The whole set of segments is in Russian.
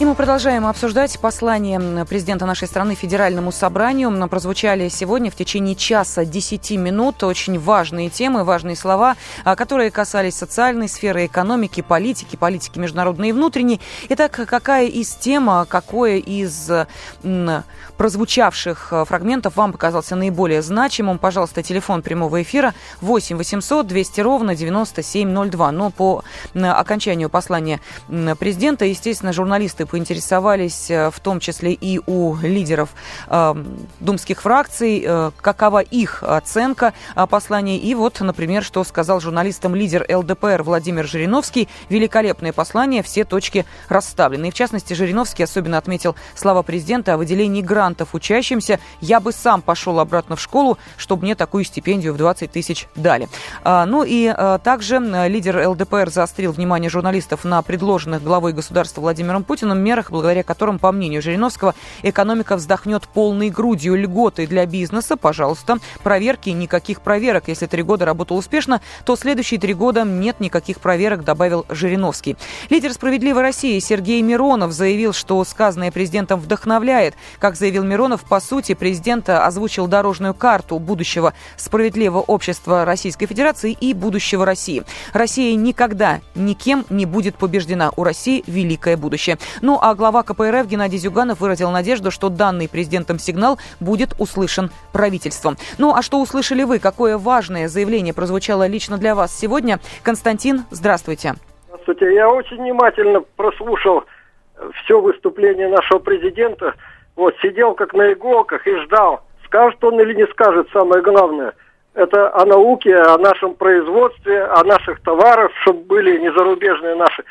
И мы продолжаем обсуждать послание президента нашей страны Федеральному собранию. Прозвучали сегодня в течение часа 10 минут очень важные темы, важные слова, а, которые касались социальной сферы, экономики, политики, политики международной и внутренней. Итак, какая из тем, а, какое из прозвучавших а, фрагментов вам показался наиболее значимым? Пожалуйста, телефон прямого эфира 8 800 200 ровно 9702. Но по окончанию послания президента, естественно, журналисты поинтересовались э, в том числе и у лидеров э, думских фракций, э, какова их оценка э, послания. И вот, например, что сказал журналистам лидер ЛДПР Владимир Жириновский. Великолепное послание, все точки расставлены. И в частности, Жириновский особенно отметил слова президента о выделении грантов учащимся. Я бы сам пошел обратно в школу, чтобы мне такую стипендию в 20 тысяч дали. А, ну и также лидер ЛДПР заострил внимание журналистов на предложенных главой государства Владимиром Путиным мерах, благодаря которым, по мнению Жириновского, экономика вздохнет полной грудью льготы для бизнеса. Пожалуйста, проверки, никаких проверок. Если три года работал успешно, то следующие три года нет никаких проверок, добавил Жириновский. Лидер «Справедливой России» Сергей Миронов заявил, что сказанное президентом вдохновляет. Как заявил Миронов, по сути, президент озвучил дорожную карту будущего справедливого общества Российской Федерации и будущего России. Россия никогда никем не будет побеждена. У России великое будущее. Ну а глава КПРФ Геннадий Зюганов выразил надежду, что данный президентом сигнал будет услышан правительством. Ну а что услышали вы? Какое важное заявление прозвучало лично для вас сегодня? Константин, здравствуйте. Здравствуйте. Я очень внимательно прослушал все выступление нашего президента. Вот, сидел как на иголках и ждал, скажет он или не скажет самое главное. Это о науке, о нашем производстве, о наших товарах, чтобы были не зарубежные наши.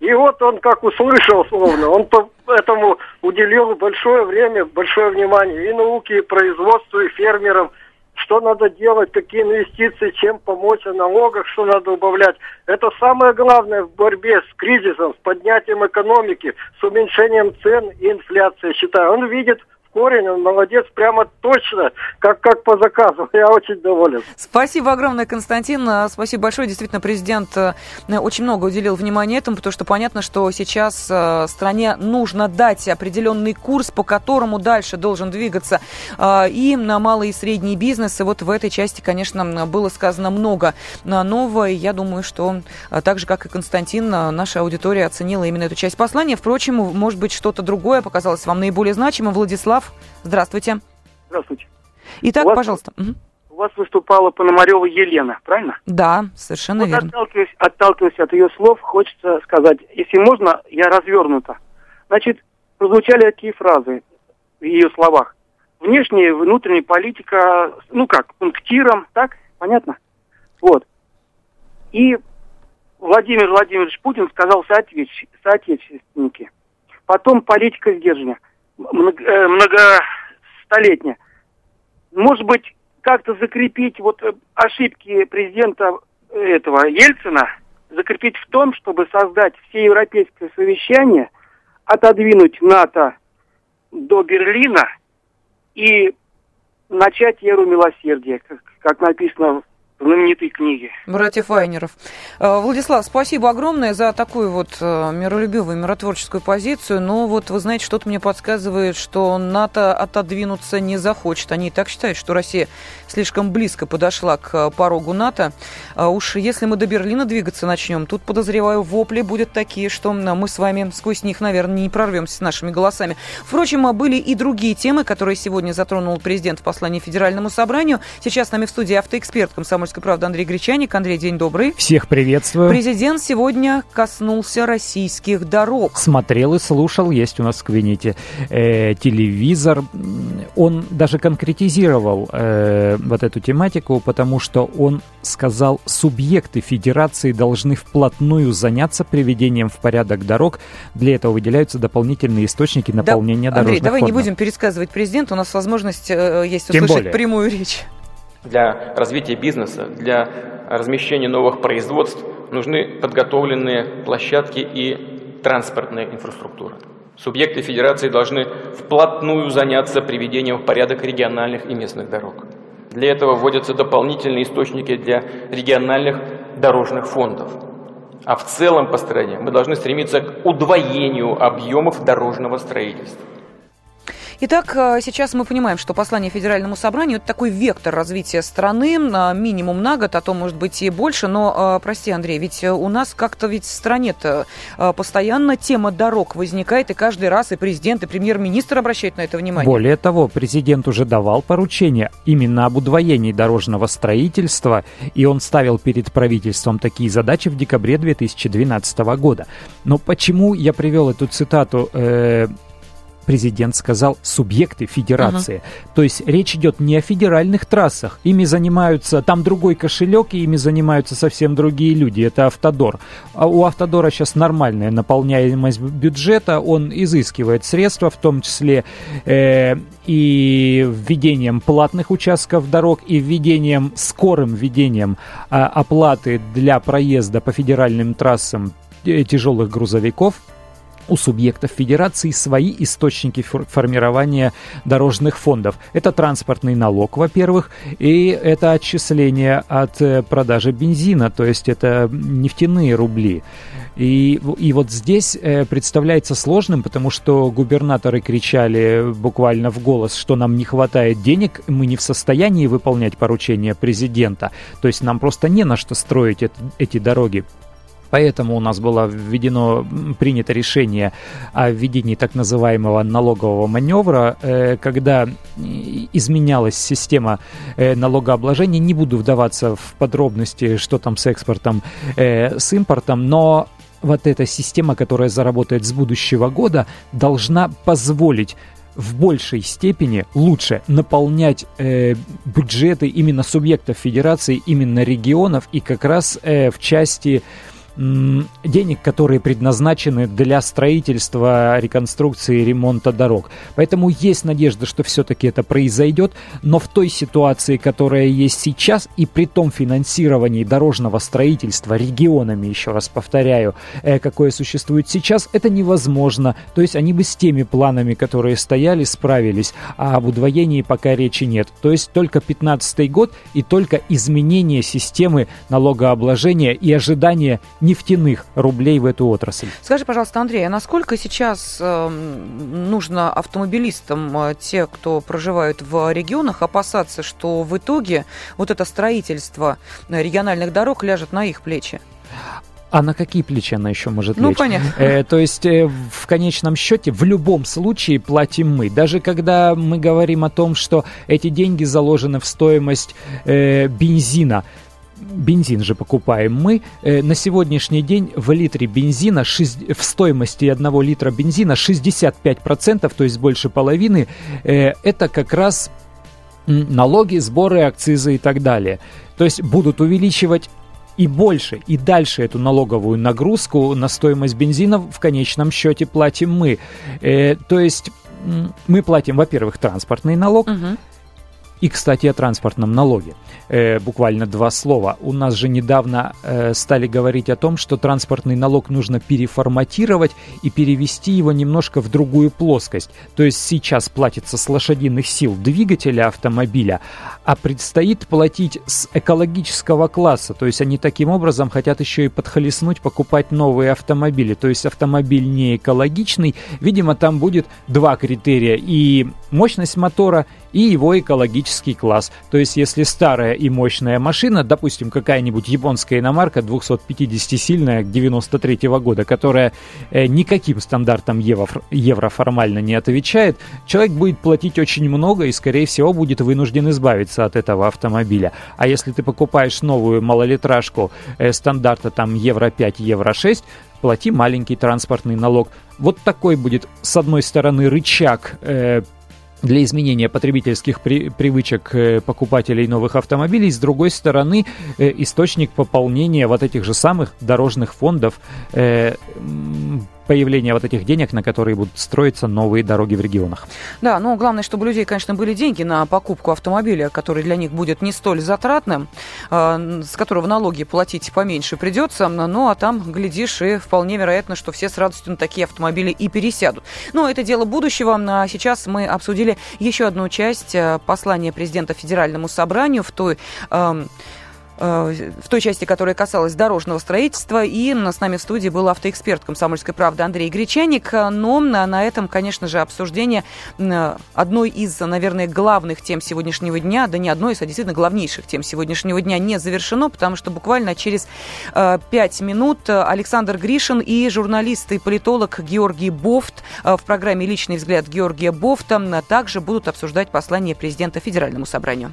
И вот он как услышал словно, он по этому уделил большое время, большое внимание и науке, и производству, и фермерам, что надо делать, какие инвестиции, чем помочь, о налогах, что надо убавлять. Это самое главное в борьбе с кризисом, с поднятием экономики, с уменьшением цен и инфляции, считаю. Он видит корень, он молодец, прямо точно, как, как по заказу. Я очень доволен. Спасибо огромное, Константин. Спасибо большое. Действительно, президент э, очень много уделил внимания этому, потому что понятно, что сейчас э, стране нужно дать определенный курс, по которому дальше должен двигаться э, и на малый и средний бизнес. И вот в этой части, конечно, было сказано много нового. И я думаю, что так же, как и Константин, наша аудитория оценила именно эту часть послания. Впрочем, может быть, что-то другое показалось вам наиболее значимым. Владислав, Здравствуйте. Здравствуйте. Итак, у вас, пожалуйста. У вас выступала Пономарева Елена, правильно? Да, совершенно вот верно. Отталкиваясь, отталкиваясь от ее слов, хочется сказать, если можно, я развернута. Значит, прозвучали такие фразы в ее словах. Внешняя и внутренняя политика, ну как, пунктиром, так? Понятно? Вот. И Владимир Владимирович Путин сказал соответствие, соотечественники. Потом политика сдерживания. Э, многостолетняя. Может быть, как-то закрепить вот э, ошибки президента э, этого Ельцина, закрепить в том, чтобы создать всеевропейское совещание, отодвинуть НАТО до Берлина и начать эру милосердия, как, как написано знаменитой книги. Братьев Вайнеров. Э, Владислав, спасибо огромное за такую вот э, миролюбивую, миротворческую позицию. Но вот вы знаете, что-то мне подсказывает, что НАТО отодвинуться не захочет. Они и так считают, что Россия слишком близко подошла к порогу НАТО. А уж если мы до Берлина двигаться начнем, тут, подозреваю, вопли будут такие, что мы с вами сквозь них, наверное, не прорвемся с нашими голосами. Впрочем, были и другие темы, которые сегодня затронул президент в послании Федеральному собранию. Сейчас с нами в студии автоэксперт комсомольской правды Андрей Гречаник. Андрей, день добрый. Всех приветствую. Президент сегодня коснулся российских дорог. Смотрел и слушал, есть у нас в кабинете э, телевизор. Он даже конкретизировал э, вот эту тематику, потому что он сказал, субъекты федерации должны вплотную заняться приведением в порядок дорог. Для этого выделяются дополнительные источники наполнения да, Андрей, дорожных давай фондов. не будем пересказывать президенту, у нас возможность э, есть Тем услышать более. прямую речь. Для развития бизнеса, для размещения новых производств нужны подготовленные площадки и транспортная инфраструктура. Субъекты федерации должны вплотную заняться приведением в порядок региональных и местных дорог. Для этого вводятся дополнительные источники для региональных дорожных фондов. А в целом по стране мы должны стремиться к удвоению объемов дорожного строительства. Итак, э, сейчас мы понимаем, что послание Федеральному собранию – это такой вектор развития страны, минимум на год, а то, может быть, и больше. Но, э, прости, Андрей, ведь у нас как-то ведь в стране-то э, постоянно тема дорог возникает, и каждый раз и президент, и премьер-министр обращают на это внимание. Более того, президент уже давал поручение именно об удвоении дорожного строительства, и он ставил перед правительством такие задачи в декабре 2012 года. Но почему я привел эту цитату э, президент сказал субъекты федерации. Uh-huh. То есть речь идет не о федеральных трассах. Ими занимаются, там другой кошелек, и ими занимаются совсем другие люди. Это Автодор. А у Автодора сейчас нормальная наполняемость бюджета. Он изыскивает средства, в том числе э, и введением платных участков дорог, и введением, скорым введением э, оплаты для проезда по федеральным трассам э, тяжелых грузовиков у субъектов федерации свои источники формирования дорожных фондов. Это транспортный налог, во-первых, и это отчисление от э, продажи бензина, то есть это нефтяные рубли. И, и вот здесь э, представляется сложным, потому что губернаторы кричали буквально в голос, что нам не хватает денег, мы не в состоянии выполнять поручения президента. То есть нам просто не на что строить эти дороги. Поэтому у нас было введено, принято решение о введении так называемого налогового маневра, э, когда изменялась система э, налогообложения. Не буду вдаваться в подробности, что там с экспортом, э, с импортом, но вот эта система, которая заработает с будущего года, должна позволить в большей степени лучше наполнять э, бюджеты именно субъектов федерации, именно регионов и как раз э, в части денег, которые предназначены для строительства, реконструкции ремонта дорог. Поэтому есть надежда, что все-таки это произойдет, но в той ситуации, которая есть сейчас, и при том финансировании дорожного строительства регионами, еще раз повторяю, э, какое существует сейчас, это невозможно. То есть они бы с теми планами, которые стояли, справились, а об удвоении пока речи нет. То есть только 15 год и только изменение системы налогообложения и ожидание нефтяных рублей в эту отрасль. Скажи, пожалуйста, Андрей, а насколько сейчас э, нужно автомобилистам, э, те, кто проживают в регионах, опасаться, что в итоге вот это строительство региональных дорог ляжет на их плечи? А на какие плечи она еще может ну, лечь? Ну, понятно. Э, то есть, э, в конечном счете, в любом случае платим мы. Даже когда мы говорим о том, что эти деньги заложены в стоимость э, бензина, бензин же покупаем мы. Э, на сегодняшний день в литре бензина, в стоимости одного литра бензина 65%, то есть больше половины, э, это как раз налоги, сборы, акцизы и так далее. То есть будут увеличивать и больше, и дальше эту налоговую нагрузку на стоимость бензина в конечном счете платим мы. Э, то есть мы платим, во-первых, транспортный налог, угу. И, кстати, о транспортном налоге. Э, буквально два слова. У нас же недавно э, стали говорить о том, что транспортный налог нужно переформатировать и перевести его немножко в другую плоскость. То есть сейчас платится с лошадиных сил двигателя автомобиля, а предстоит платить с экологического класса. То есть они таким образом хотят еще и подхлестнуть, покупать новые автомобили. То есть автомобиль не экологичный. Видимо, там будет два критерия. И мощность мотора, и его экологический класс. То есть, если старая и мощная машина, допустим, какая-нибудь японская иномарка 250-сильная 93 -го года, которая э, никаким стандартам евро, евро формально не отвечает, человек будет платить очень много и, скорее всего, будет вынужден избавиться от этого автомобиля. А если ты покупаешь новую малолитражку э, стандарта там евро 5, евро 6, плати маленький транспортный налог. Вот такой будет, с одной стороны, рычаг э, для изменения потребительских при, привычек э, покупателей новых автомобилей, с другой стороны, э, источник пополнения вот этих же самых дорожных фондов э, появления вот этих денег, на которые будут строиться новые дороги в регионах. Да, но главное, чтобы у людей, конечно, были деньги на покупку автомобиля, который для них будет не столь затратным, э, с которого налоги платить поменьше придется, ну а там, глядишь, и вполне вероятно, что все с радостью на такие автомобили и пересядут. Но это дело будущего. А сейчас мы обсудили еще одну часть э, послания президента Федеральному собранию в той... в той части, которая касалась дорожного строительства. И с нами в студии был автоэксперт «Комсомольской правды» Андрей Гречаник. Но на этом, конечно же, обсуждение одной из, наверное, главных тем сегодняшнего дня, да не одной из, а действительно главнейших тем сегодняшнего дня не завершено, потому что буквально через э, пять минут Александр Гришин и журналист и политолог Георгий Бофт э, в программе «Личный взгляд» Георгия Бофта также будут обсуждать послание президента Федеральному собранию.